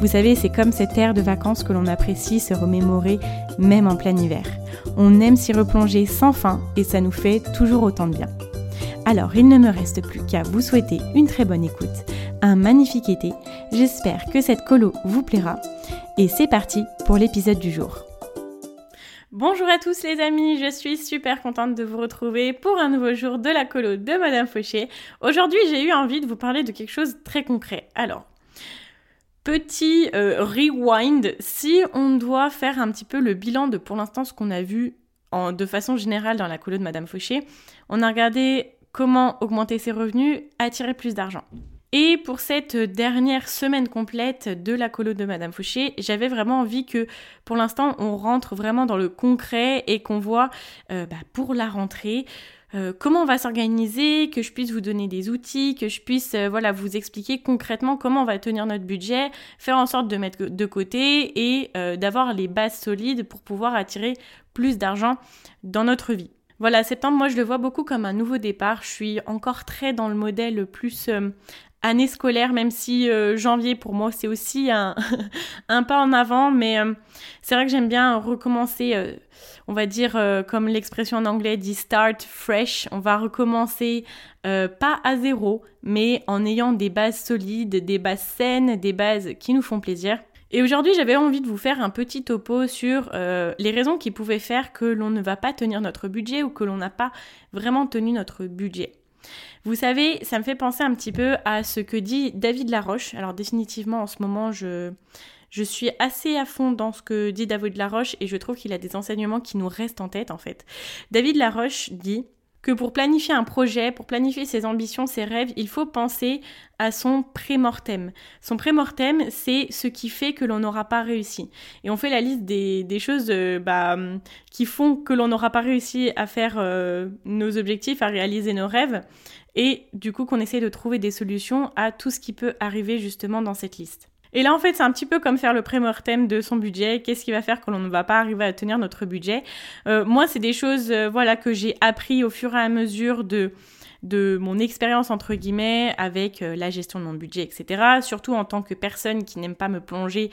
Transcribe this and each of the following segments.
Vous savez, c'est comme cette ère de vacances que l'on apprécie se remémorer même en plein hiver. On aime s'y replonger sans fin et ça nous fait toujours autant de bien. Alors, il ne me reste plus qu'à vous souhaiter une très bonne écoute, un magnifique été. J'espère que cette colo vous plaira. Et c'est parti pour l'épisode du jour. Bonjour à tous les amis, je suis super contente de vous retrouver pour un nouveau jour de la colo de Madame Fauché. Aujourd'hui j'ai eu envie de vous parler de quelque chose de très concret. Alors, petit euh, rewind, si on doit faire un petit peu le bilan de pour l'instant ce qu'on a vu de façon générale dans la colo de Madame Fauché, on a regardé comment augmenter ses revenus, attirer plus d'argent. Et pour cette dernière semaine complète de la colo de Madame Fauché, j'avais vraiment envie que pour l'instant on rentre vraiment dans le concret et qu'on voit euh, bah, pour la rentrée euh, comment on va s'organiser, que je puisse vous donner des outils, que je puisse euh, voilà vous expliquer concrètement comment on va tenir notre budget, faire en sorte de mettre de côté et d'avoir les bases solides pour pouvoir attirer plus d'argent dans notre vie. Voilà, septembre, moi je le vois beaucoup comme un nouveau départ. Je suis encore très dans le modèle plus année scolaire, même si euh, janvier pour moi c'est aussi un, un, pas en avant, mais euh, c'est vrai que j'aime bien recommencer, euh, on va dire comme l'expression en anglais dit start fresh, on va recommencer pas à zéro, mais en ayant des bases solides, des bases saines, des bases qui nous font plaisir. Et aujourd'hui, j'avais envie de vous faire un petit topo sur les raisons qui pouvaient faire que l'on ne va pas tenir notre budget ou que l'on n'a pas vraiment tenu notre budget. Vous savez, ça me fait penser un petit peu à ce que dit David Laroche. Alors définitivement, en ce moment, je, je suis assez à fond dans ce que dit David Laroche et je trouve qu'il a des enseignements qui nous restent en tête en fait. David Laroche dit que pour planifier un projet, pour planifier ses ambitions, ses rêves, il faut penser à son pré-mortem. Son pré-mortem, c'est ce qui fait que l'on n'aura pas réussi. Et on fait la liste des, choses euh, bah, qui font que l'on n'aura pas réussi à faire euh, nos objectifs, à réaliser nos rêves et du coup qu'on essaie de trouver des solutions à tout ce qui peut arriver justement dans cette liste. Et là, en fait, c'est un petit peu comme faire le pré-mortem de son budget. Qu'est-ce qui va faire que l'on ne va pas arriver à tenir notre budget? Euh, Moi, c'est des choses, euh, voilà, que j'ai appris au fur et à mesure de de mon expérience entre guillemets avec euh, la gestion de mon budget, etc. Surtout en tant que personne qui n'aime pas me plonger,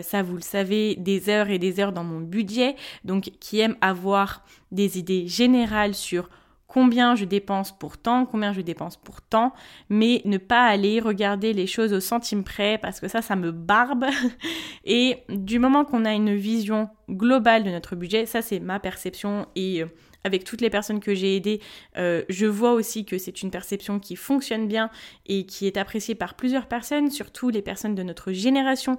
ça vous le savez, des heures et des heures dans mon budget, donc qui aime avoir des idées générales sur combien je dépense pour temps, combien je dépense pour temps, mais ne pas aller regarder les choses au centime près parce que ça, ça me barbe. Et du moment qu'on a une vision globale de notre budget, ça c'est ma perception et euh, avec toutes les personnes que j'ai aidées, euh, je vois aussi que c'est une perception qui fonctionne bien et qui est appréciée par plusieurs personnes, surtout les personnes de notre génération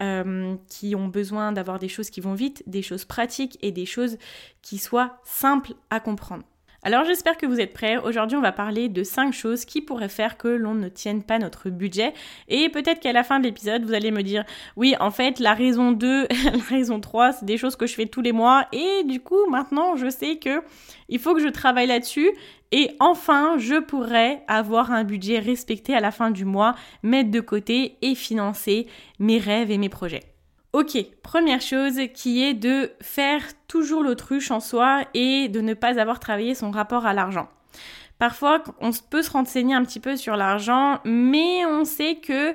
euh, qui ont besoin d'avoir des choses qui vont vite, des choses pratiques et des choses qui soient simples à comprendre. Alors j'espère que vous êtes prêts. Aujourd'hui on va parler de 5 choses qui pourraient faire que l'on ne tienne pas notre budget. Et peut-être qu'à la fin de l'épisode vous allez me dire oui en fait la raison 2, la raison 3 c'est des choses que je fais tous les mois. Et du coup maintenant je sais que il faut que je travaille là-dessus. Et enfin je pourrais avoir un budget respecté à la fin du mois, mettre de côté et financer mes rêves et mes projets. Ok, première chose qui est de faire toujours l'autruche en soi et de ne pas avoir travaillé son rapport à l'argent. Parfois, on peut se renseigner un petit peu sur l'argent, mais on sait que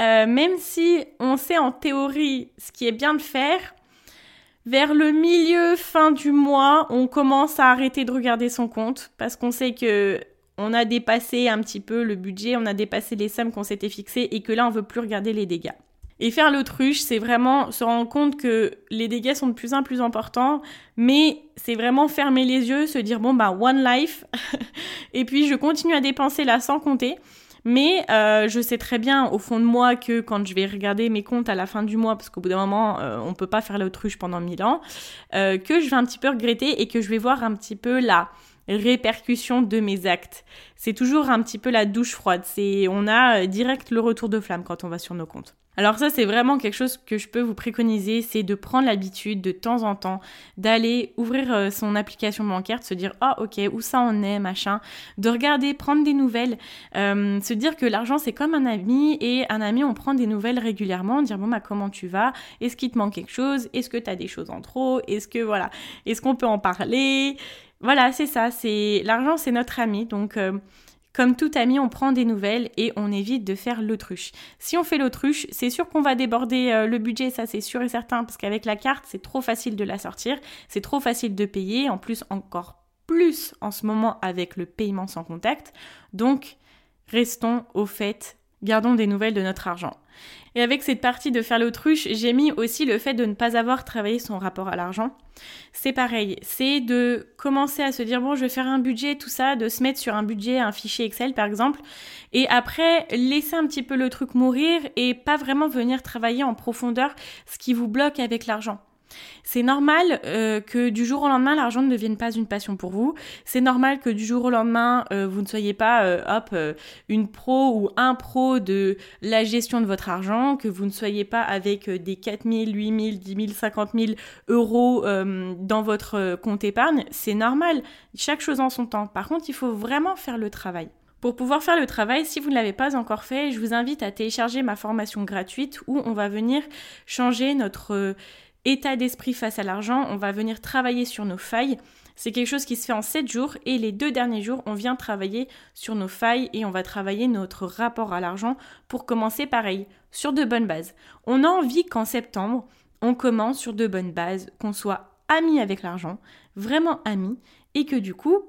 euh, même si on sait en théorie ce qui est bien de faire, vers le milieu, fin du mois, on commence à arrêter de regarder son compte parce qu'on sait que on a dépassé un petit peu le budget, on a dépassé les sommes qu'on s'était fixées et que là, on veut plus regarder les dégâts. Et faire l'autruche, c'est vraiment se rendre compte que les dégâts sont de plus en plus importants, mais c'est vraiment fermer les yeux, se dire bon bah one life, et puis je continue à dépenser là sans compter. Mais euh, je sais très bien au fond de moi que quand je vais regarder mes comptes à la fin du mois, parce qu'au bout d'un moment, euh, on peut pas faire l'autruche pendant mille ans, euh, que je vais un petit peu regretter et que je vais voir un petit peu la répercussion de mes actes. C'est toujours un petit peu la douche froide. C'est, on a direct le retour de flamme quand on va sur nos comptes. Alors ça, c'est vraiment quelque chose que je peux vous préconiser, c'est de prendre l'habitude de temps en temps d'aller ouvrir euh, son application bancaire, de se dire ah ok où ça en est machin, de regarder, prendre des nouvelles, euh, se dire que l'argent c'est comme un ami et un ami on prend des nouvelles régulièrement, dire bon bah comment tu vas, est-ce qu'il te manque quelque chose, est-ce que tu as des choses en trop, est-ce que voilà, est-ce qu'on peut en parler, voilà c'est ça, c'est l'argent c'est notre ami donc euh, comme tout ami, on prend des nouvelles et on évite de faire l'autruche. Si on fait l'autruche, c'est sûr qu'on va déborder euh, le budget, ça c'est sûr et certain, parce qu'avec la carte, c'est trop facile de la sortir, c'est trop facile de payer, en plus encore plus en ce moment avec le paiement sans contact. Donc, restons au fait, gardons des nouvelles de notre argent. Et avec cette partie de faire l'autruche, j'ai mis aussi le fait de ne pas avoir travaillé son rapport à l'argent. C'est pareil, c'est de commencer à se dire bon, je vais faire un budget, tout ça, de se mettre sur un budget, un fichier Excel par exemple, et après laisser un petit peu le truc mourir et pas vraiment venir travailler en profondeur ce qui vous bloque avec l'argent. C'est normal euh, que du jour au lendemain, l'argent ne devienne pas une passion pour vous. C'est normal que du jour au lendemain, euh, vous ne soyez pas, euh, hop, une pro ou un pro de la gestion de votre argent, que vous ne soyez pas avec des 4 000, 8 000, 10 000, 50 000 euros dans votre compte épargne. C'est normal. Chaque chose en son temps. Par contre, il faut vraiment faire le travail. Pour pouvoir faire le travail, si vous ne l'avez pas encore fait, je vous invite à télécharger ma formation gratuite où on va venir changer notre état d'esprit face à l'argent, on va venir travailler sur nos failles. C'est quelque chose qui se fait en 7 jours et les deux derniers jours, on vient travailler sur nos failles et on va travailler notre rapport à l'argent pour commencer pareil, sur de bonnes bases. On a envie qu'en septembre, on commence sur de bonnes bases, qu'on soit amis avec l'argent, vraiment amis, et que du coup,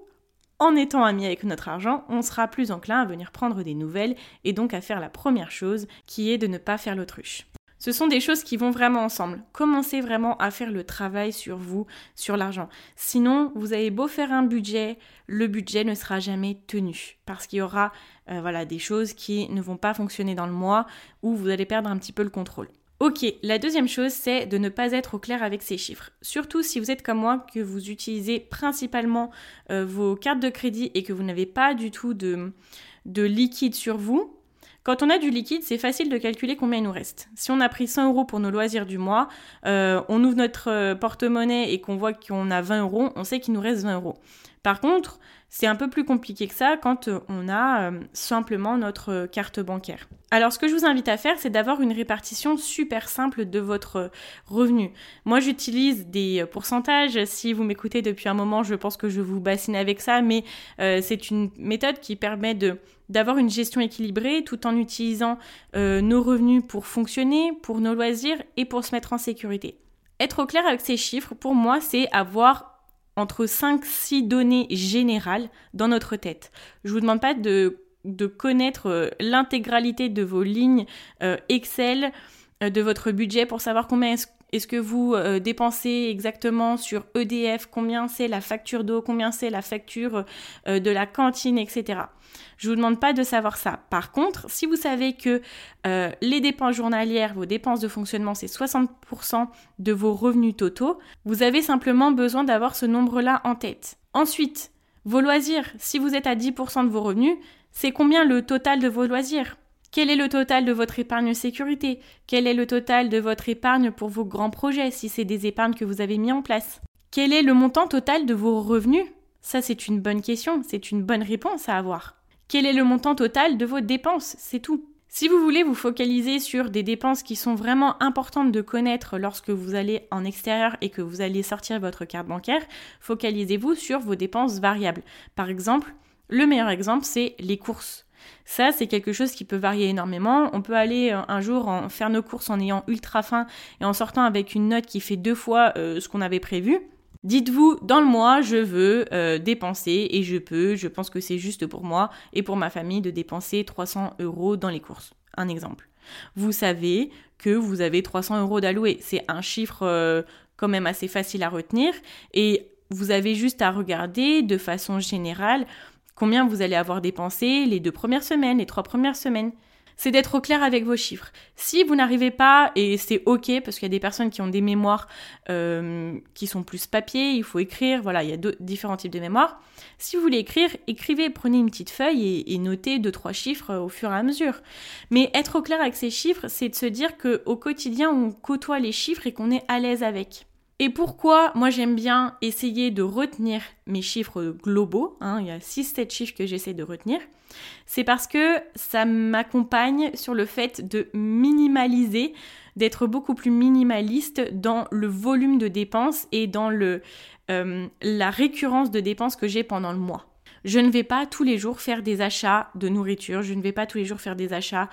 en étant amis avec notre argent, on sera plus enclin à venir prendre des nouvelles et donc à faire la première chose qui est de ne pas faire l'autruche. Ce sont des choses qui vont vraiment ensemble. Commencez vraiment à faire le travail sur vous, sur l'argent. Sinon, vous avez beau faire un budget, le budget ne sera jamais tenu parce qu'il y aura euh, voilà, des choses qui ne vont pas fonctionner dans le mois ou vous allez perdre un petit peu le contrôle. Ok, la deuxième chose, c'est de ne pas être au clair avec ces chiffres. Surtout si vous êtes comme moi, que vous utilisez principalement euh, vos cartes de crédit et que vous n'avez pas du tout de, de liquide sur vous, quand on a du liquide, c'est facile de calculer combien il nous reste. Si on a pris 100 euros pour nos loisirs du mois, euh, on ouvre notre euh, porte-monnaie et qu'on voit qu'on a 20 euros, on sait qu'il nous reste 20 euros. Par contre, c'est un peu plus compliqué que ça quand euh, on a simplement notre carte bancaire. Alors ce que je vous invite à faire, c'est d'avoir une répartition super simple de votre revenu. Moi j'utilise des pourcentages. Si vous m'écoutez depuis un moment, je pense que je vous bassine avec ça, mais c'est une méthode qui permet de d'avoir une gestion équilibrée tout en utilisant euh, nos revenus pour fonctionner, pour nos loisirs et pour se mettre en sécurité. Être au clair avec ces chiffres, pour moi, c'est avoir entre 5-6 données générales dans notre tête. Je vous demande pas de, connaître euh, l'intégralité de vos lignes euh, Excel, de votre budget pour savoir combien est-ce que vous euh, dépensez exactement sur EDF Combien c'est la facture d'eau Combien c'est la facture euh, de la cantine, etc. Je vous demande pas de savoir ça. Par contre, si vous savez que euh, les dépenses journalières, vos dépenses de fonctionnement, c'est 60% de vos revenus totaux, vous avez simplement besoin d'avoir ce nombre-là en tête. Ensuite, vos loisirs, si vous êtes à 10% de vos revenus, c'est combien le total de vos loisirs? Quel est le total de votre épargne sécurité? Quel est le total de votre épargne pour vos grands projets si c'est des épargnes que vous avez mis en place? Quel est le montant total de vos revenus? Ça c'est une bonne question, c'est une bonne réponse à avoir. Quel est le montant total de vos dépenses? C'est tout. Si vous voulez vous focaliser sur des dépenses qui sont vraiment importantes de connaître lorsque vous allez en extérieur et que vous allez sortir votre carte bancaire, focalisez-vous sur vos dépenses variables. Par exemple, le meilleur exemple, c'est les courses. Ça, c'est quelque chose qui peut varier énormément. On peut aller euh, un jour faire nos courses en ayant ultra faim et en sortant avec une note qui fait deux fois euh, ce qu'on avait prévu. Dites-vous, dans le mois, je veux euh, dépenser et je peux, je pense que c'est juste pour moi et pour ma famille de dépenser 300 euros dans les courses. Un exemple. Vous savez que vous avez 300 euros d'alloués. C'est un chiffre quand même assez facile à retenir et vous avez juste à regarder de façon générale combien vous allez avoir dépensé les deux premières semaines, les trois premières semaines c'est d'être au clair avec vos chiffres. Si vous n'arrivez pas, et c'est ok, parce qu'il y a des personnes qui ont des mémoires euh, qui sont plus papier, il faut écrire, voilà, il y a différents types de mémoires. Si vous voulez écrire, écrivez, prenez une petite feuille et, et notez deux, trois chiffres au fur et à mesure. Mais être au clair avec ces chiffres, c'est de se dire qu'au quotidien, on côtoie les chiffres et qu'on est à l'aise avec. Et pourquoi moi j'aime bien essayer de retenir mes chiffres globaux, hein, il y a 6-7 chiffres que j'essaie de retenir, c'est parce que ça m'accompagne sur le fait de minimaliser, d'être beaucoup plus minimaliste dans le volume de dépenses et dans euh, la récurrence de dépenses que j'ai pendant le mois. Je ne vais pas tous les jours faire des achats de nourriture, je ne vais pas tous les jours faire des achats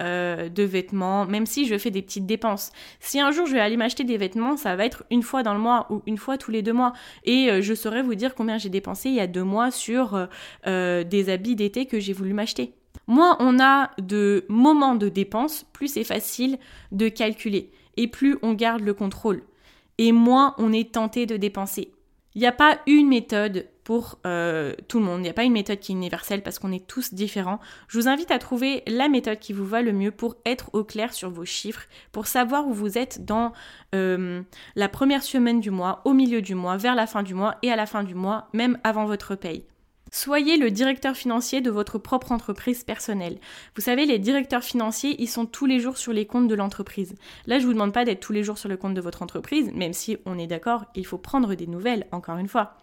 euh, de vêtements, même si je fais des petites dépenses. Si un jour je vais aller m'acheter des vêtements, ça va être une fois dans le mois ou une fois tous les deux mois. Et euh, je saurais vous dire combien j'ai dépensé il y a deux mois sur euh, des habits d'été que j'ai voulu m'acheter. Moins on a de moments de dépenses, plus c'est facile de calculer. Et plus on garde le contrôle. Et moins on est tenté de dépenser. Il n'y a pas une méthode pour euh, tout le monde. Il n'y a pas une méthode qui est universelle parce qu'on est tous différents. Je vous invite à trouver la méthode qui vous va le mieux pour être au clair sur vos chiffres, pour savoir où vous êtes dans euh, la première semaine du mois, au milieu du mois, vers la fin du mois et à la fin du mois, même avant votre paye. Soyez le directeur financier de votre propre entreprise personnelle. Vous savez, les directeurs financiers, ils sont tous les jours sur les comptes de l'entreprise. Là, je vous demande pas d'être tous les jours sur le compte de votre entreprise, même si on est d'accord, il faut prendre des nouvelles, encore une fois.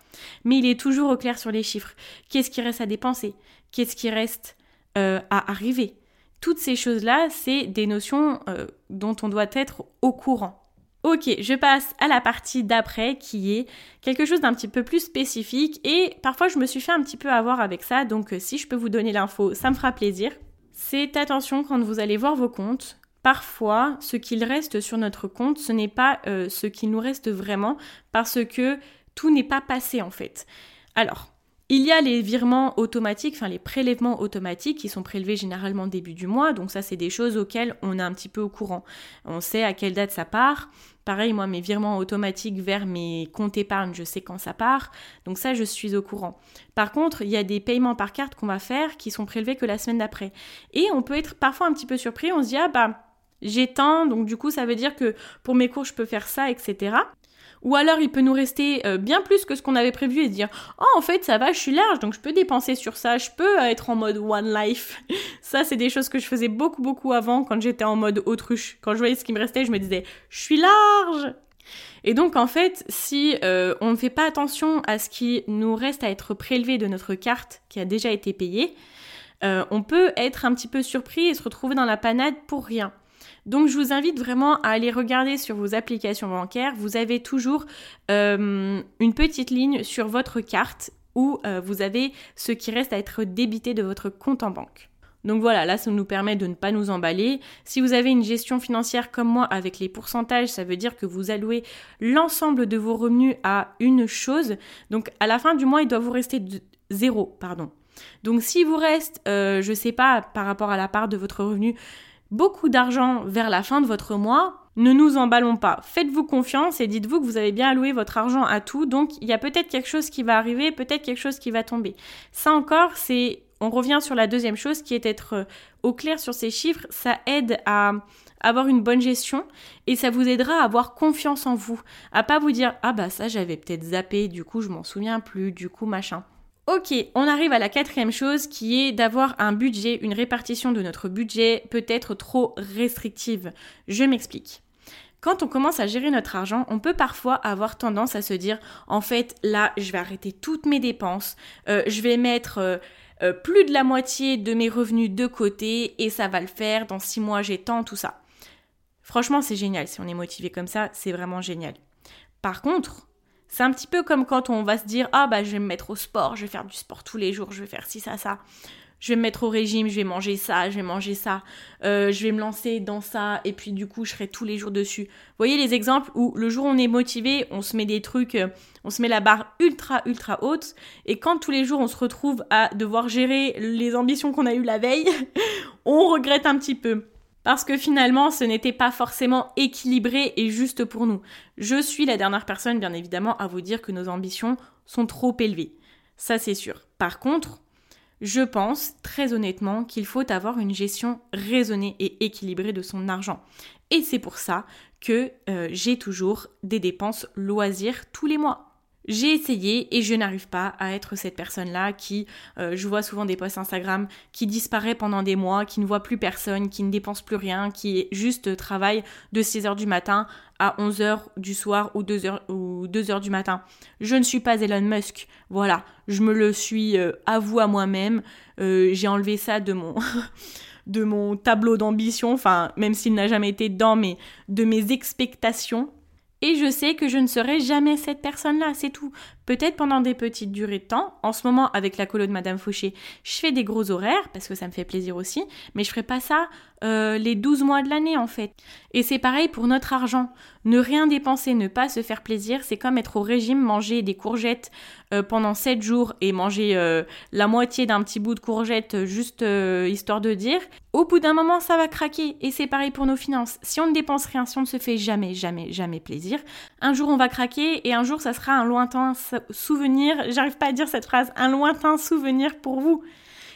Mais il est toujours au clair sur les chiffres. Qu'est-ce qui reste à dépenser? Qu'est-ce qui reste euh, à arriver? Toutes ces choses-là, c'est des notions euh, dont on doit être au courant. Ok, je passe à la partie d'après qui est quelque chose d'un petit peu plus spécifique et parfois je me suis fait un petit peu avoir avec ça, donc euh, si je peux vous donner l'info, ça me fera plaisir. C'est attention quand vous allez voir vos comptes. Parfois, ce qu'il reste sur notre compte, ce n'est pas euh, ce qu'il nous reste vraiment parce que tout n'est pas passé en fait. Alors, il y a les virements automatiques, enfin les prélèvements automatiques qui sont prélevés généralement début du mois, donc ça c'est des choses auxquelles on est un petit peu au courant. On sait à quelle date ça part. Pareil, moi mes virements automatiques vers mes comptes épargne, je sais quand ça part, donc ça je suis au courant. Par contre, il y a des paiements par carte qu'on va faire qui sont prélevés que la semaine d'après. Et on peut être parfois un petit peu surpris, on se dit ah bah j'ai tant, donc du coup ça veut dire que pour mes cours je peux faire ça, etc. Ou alors il peut nous rester euh, bien plus que ce qu'on avait prévu et dire Oh, en fait, ça va, je suis large, donc je peux dépenser sur ça, je peux être en mode One Life. ça, c'est des choses que je faisais beaucoup, beaucoup avant quand j'étais en mode autruche. Quand je voyais ce qui me restait, je me disais Je suis large et donc en fait, si euh, on ne fait pas attention à ce qui nous reste à être prélevé de notre carte qui a déjà été payée, euh, on peut être un petit peu surpris et se retrouver dans la panade pour rien. Donc je vous invite vraiment à aller regarder sur vos applications bancaires. Vous avez toujours euh, une petite ligne sur votre carte où euh, vous avez ce qui reste à être débité de votre compte en banque. Donc voilà, là ça nous permet de ne pas nous emballer. Si vous avez une gestion financière comme moi avec les pourcentages, ça veut dire que vous allouez l'ensemble de vos revenus à une chose. Donc à la fin du mois, il doit vous rester zéro, pardon. Donc s'il vous reste, euh, je sais pas, par rapport à la part de votre revenu, beaucoup d'argent vers la fin de votre mois, ne nous emballons pas. Faites-vous confiance et dites-vous que vous avez bien alloué votre argent à tout. Donc, il y a peut-être quelque chose qui va arriver, peut-être quelque chose qui va tomber. Ça encore, c'est, on revient sur la deuxième chose qui est être euh, au clair sur ces chiffres. Ça aide à avoir une bonne gestion et ça vous aidera à avoir confiance en vous. À pas vous dire, ah bah ça j'avais peut-être zappé, du coup je m'en souviens plus, du coup machin. Ok, on arrive à la quatrième chose qui est d'avoir un budget, une répartition de notre budget peut-être trop restrictive. Je m'explique. Quand on commence à gérer notre argent, on peut parfois avoir tendance à se dire en fait là je vais arrêter toutes mes dépenses, euh, je vais mettre euh, euh, plus de la moitié de mes revenus de côté et ça va le faire, dans six mois j'ai tant, tout ça. Franchement c'est génial, si on est motivé comme ça, c'est vraiment génial. Par contre, c'est un petit peu comme quand on va se dire ah bah je vais me mettre au sport, je vais faire du sport tous les jours, je vais faire ci ça ça. Je vais me mettre au régime, je vais manger ça, je vais manger ça, euh, je vais me lancer dans ça et puis du coup je serai tous les jours dessus. Vous voyez les exemples où le jour où on est motivé, on se met des trucs, euh, on se met la barre ultra ultra haute et quand tous les jours on se retrouve à devoir gérer les ambitions qu'on a eues la veille, on regrette un petit peu. Parce que finalement ce n'était pas forcément équilibré et juste pour nous. Je suis la dernière personne bien évidemment à vous dire que nos ambitions sont trop élevées. Ça c'est sûr. Par contre, je pense très honnêtement qu'il faut avoir une gestion raisonnée et équilibrée de son argent. Et c'est pour ça que euh, j'ai toujours des dépenses loisirs tous les mois. J'ai essayé et je n'arrive pas à être cette personne-là qui, euh, je vois souvent des posts Instagram, qui disparaît pendant des mois, qui ne voit plus personne, qui ne dépense plus rien, qui juste travaille de 6h du matin à 11h du soir ou 2h, ou 2h du matin. Je ne suis pas Elon Musk. Voilà, je me le suis euh, avoué à moi-même. Euh, j'ai enlevé ça de mon... de mon tableau d'ambition, enfin même s'il n'a jamais été dans mais de mes expectations et je sais que je ne serai jamais cette personne-là, c'est tout. Peut-être pendant des petites durées de temps. En ce moment, avec la colo de Madame Fauché, je fais des gros horaires parce que ça me fait plaisir aussi, mais je ferai pas ça euh, les 12 mois de l'année en fait. Et c'est pareil pour notre argent. Ne rien dépenser, ne pas se faire plaisir, c'est comme être au régime, manger des courgettes euh, pendant 7 jours et manger euh, la moitié d'un petit bout de courgette juste histoire de dire. Au bout d'un moment, ça va craquer. Et c'est pareil pour nos finances. Si on ne dépense rien, si on ne se fait jamais, jamais, jamais plaisir, un jour on va craquer et un jour ça sera un lointain souvenir. J'arrive pas à dire cette phrase, un lointain souvenir pour vous.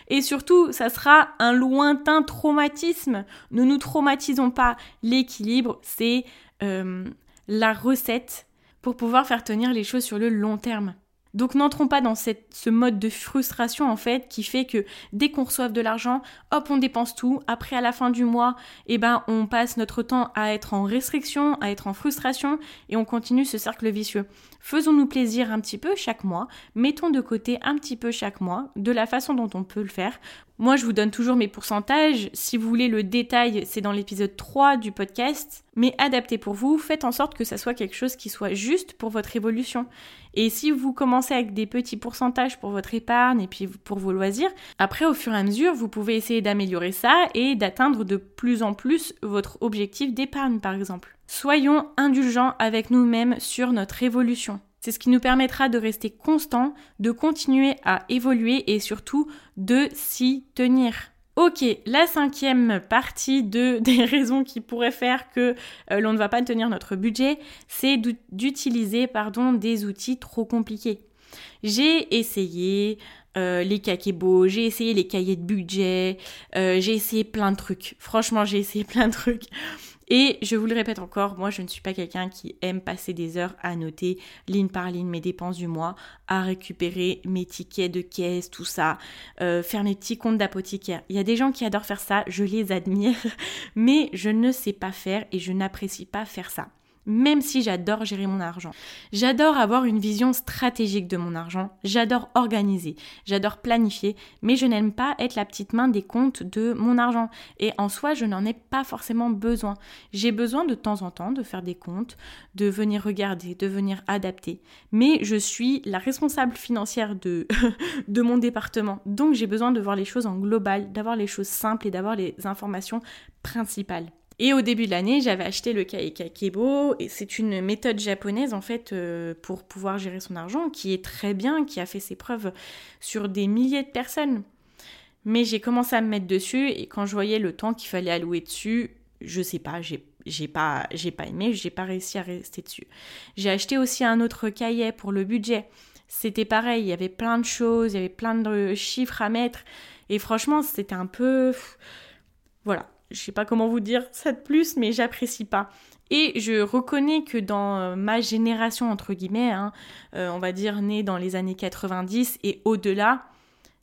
Et surtout, ça sera un lointain traumatisme. Ne nous traumatisons pas. L'équilibre, c'est euh, la recette pour pouvoir faire tenir les choses sur le long terme. Donc n'entrons pas dans ce mode de frustration en fait qui fait que dès qu'on reçoit de l'argent, hop on dépense tout. Après à la fin du mois, eh ben on passe notre temps à être en restriction, à être en frustration et on continue ce cercle vicieux. Faisons-nous plaisir un petit peu chaque mois, mettons de côté un petit peu chaque mois, de la façon dont on peut le faire. Moi, je vous donne toujours mes pourcentages. Si vous voulez le détail, c'est dans l'épisode 3 du podcast. Mais adaptez pour vous, faites en sorte que ça soit quelque chose qui soit juste pour votre évolution. Et si vous commencez avec des petits pourcentages pour votre épargne et puis pour vos loisirs, après, au fur et à mesure, vous pouvez essayer d'améliorer ça et d'atteindre de plus en plus votre objectif d'épargne, par exemple. Soyons indulgents avec nous-mêmes sur notre évolution. C'est ce qui nous permettra de rester constant, de continuer à évoluer et surtout de s'y tenir. Ok, la cinquième partie de, des raisons qui pourraient faire que euh, l'on ne va pas tenir notre budget, c'est d'utiliser pardon des outils trop compliqués. J'ai essayé euh, les kakebo, j'ai essayé les cahiers de budget, euh, j'ai essayé plein de trucs. Franchement, j'ai essayé plein de trucs. Et je vous le répète encore, moi je ne suis pas quelqu'un qui aime passer des heures à noter ligne par ligne mes dépenses du mois, à récupérer mes tickets de caisse, tout ça, euh, faire mes petits comptes d'apothicaire. Il y a des gens qui adorent faire ça, je les admire, mais je ne sais pas faire et je n'apprécie pas faire ça même si j'adore gérer mon argent. J'adore avoir une vision stratégique de mon argent, j'adore organiser, j'adore planifier, mais je n'aime pas être la petite main des comptes de mon argent. Et en soi, je n'en ai pas forcément besoin. J'ai besoin de temps en temps de faire des comptes, de venir regarder, de venir adapter. Mais je suis la responsable financière de, de mon département, donc j'ai besoin de voir les choses en global, d'avoir les choses simples et d'avoir les informations principales. Et au début de l'année, j'avais acheté le Kaikakebo et c'est une méthode japonaise en fait euh, pour pouvoir gérer son argent qui est très bien, qui a fait ses preuves sur des milliers de personnes. Mais j'ai commencé à me mettre dessus et quand je voyais le temps qu'il fallait allouer dessus, je sais pas, j'ai j'ai pas j'ai pas aimé, j'ai pas réussi à rester dessus. J'ai acheté aussi un autre cahier pour le budget. C'était pareil, il y avait plein de choses, il y avait plein de chiffres à mettre et franchement, c'était un peu voilà, je sais pas comment vous dire ça de plus, mais j'apprécie pas. Et je reconnais que dans euh, ma génération, entre guillemets, hein, euh, on va dire née dans les années 90 et au-delà,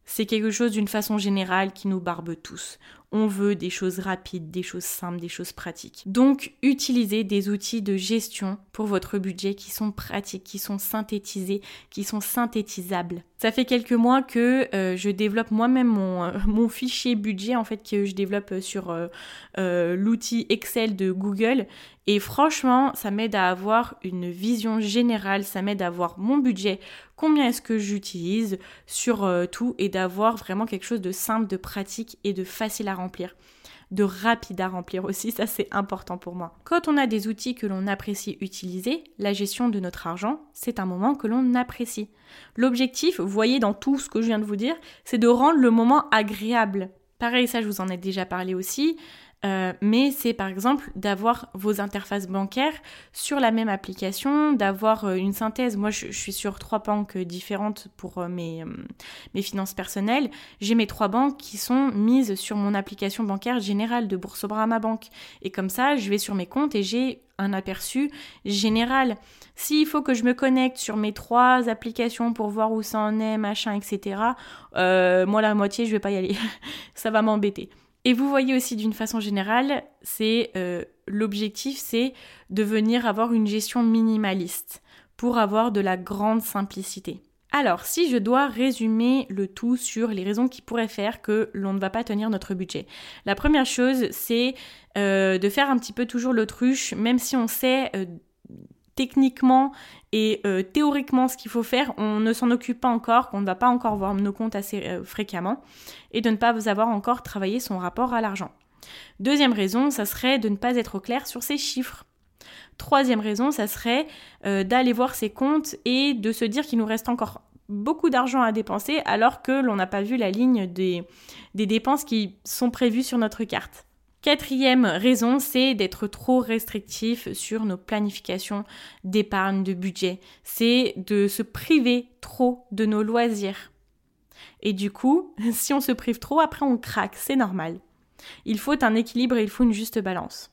c'est quelque chose d'une façon générale qui nous barbe tous. On veut des choses rapides, des choses simples, des choses pratiques. Donc, utilisez des outils de gestion pour votre budget qui sont pratiques, qui sont synthétisés, qui sont synthétisables. Ça fait quelques mois que euh, je développe moi-même mon, euh, mon, fichier budget, en fait, que je développe sur euh, l'outil Excel de Google. Et franchement, ça m'aide à avoir une vision générale, ça m'aide à avoir mon budget, combien est-ce que j'utilise sur tout et d'avoir vraiment quelque chose de simple, de pratique et de facile à remplir de rapide à remplir aussi, ça c'est important pour moi. Quand on a des outils que l'on apprécie utiliser, la gestion de notre argent, c'est un moment que l'on apprécie. L'objectif, vous voyez dans tout ce que je viens de vous dire, c'est de rendre le moment agréable. Pareil, ça je vous en ai déjà parlé aussi. Euh, mais c'est par exemple d'avoir vos interfaces bancaires sur la même application, d'avoir euh, une synthèse. Moi, je, suis sur trois banques différentes pour euh, mes, mes finances personnelles. J'ai mes trois banques qui sont mises sur mon application bancaire générale de Boursorama Banque. Et comme ça, je vais sur mes comptes et j'ai un aperçu général. S'il faut que je me connecte sur mes trois applications pour voir où ça en est, machin, etc., moi la moitié, je vais pas y aller. ça va m'embêter. Et vous voyez aussi d'une façon générale, c'est euh, l'objectif, c'est de venir avoir une gestion minimaliste pour avoir de la grande simplicité. Alors, si je dois résumer le tout sur les raisons qui pourraient faire que l'on ne va pas tenir notre budget, la première chose, c'est euh, de faire un petit peu toujours l'autruche, même si on sait euh, techniquement et euh, théoriquement ce qu'il faut faire, on ne s'en occupe pas encore, qu'on ne va pas encore voir nos comptes assez euh, fréquemment, et de ne pas avoir encore travaillé son rapport à l'argent. Deuxième raison, ça serait de ne pas être clair sur ses chiffres. Troisième raison, ça serait euh, d'aller voir ses comptes et de se dire qu'il nous reste encore beaucoup d'argent à dépenser alors que l'on n'a pas vu la ligne des dépenses qui sont prévues sur notre carte. Quatrième raison, c'est d'être trop restrictif sur nos planifications d'épargne, de budget. C'est de se priver trop de nos loisirs. Et du coup, si on se prive trop, après on craque, c'est normal. Il faut un équilibre et il faut une juste balance.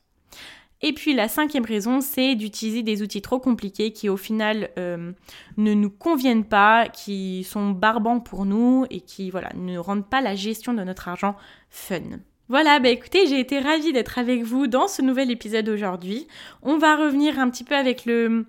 Et puis la cinquième raison, c'est d'utiliser des outils trop compliqués qui au final euh, ne nous conviennent pas, qui sont barbants pour nous et qui voilà, ne rendent pas la gestion de notre argent fun. Voilà, bah écoutez, j'ai été ravie d'être avec vous dans ce nouvel épisode aujourd'hui. On va revenir un petit peu avec le,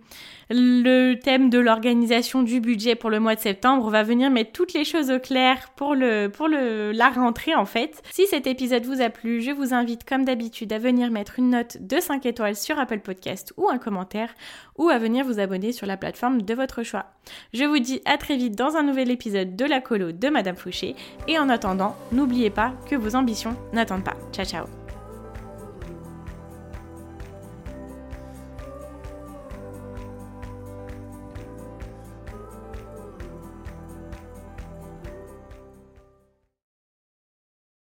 le thème de l'organisation du budget pour le mois de septembre. Va venir mettre toutes les choses au clair pour, le, pour le, la rentrée en fait. Si cet épisode vous a plu, je vous invite comme d'habitude à venir mettre une note de 5 étoiles sur Apple Podcast ou un commentaire ou à venir vous abonner sur la plateforme de votre choix. Je vous dis à très vite dans un nouvel épisode de la colo de Madame Fouché et en attendant, n'oubliez pas que vos ambitions n'attendent pas. Ciao ciao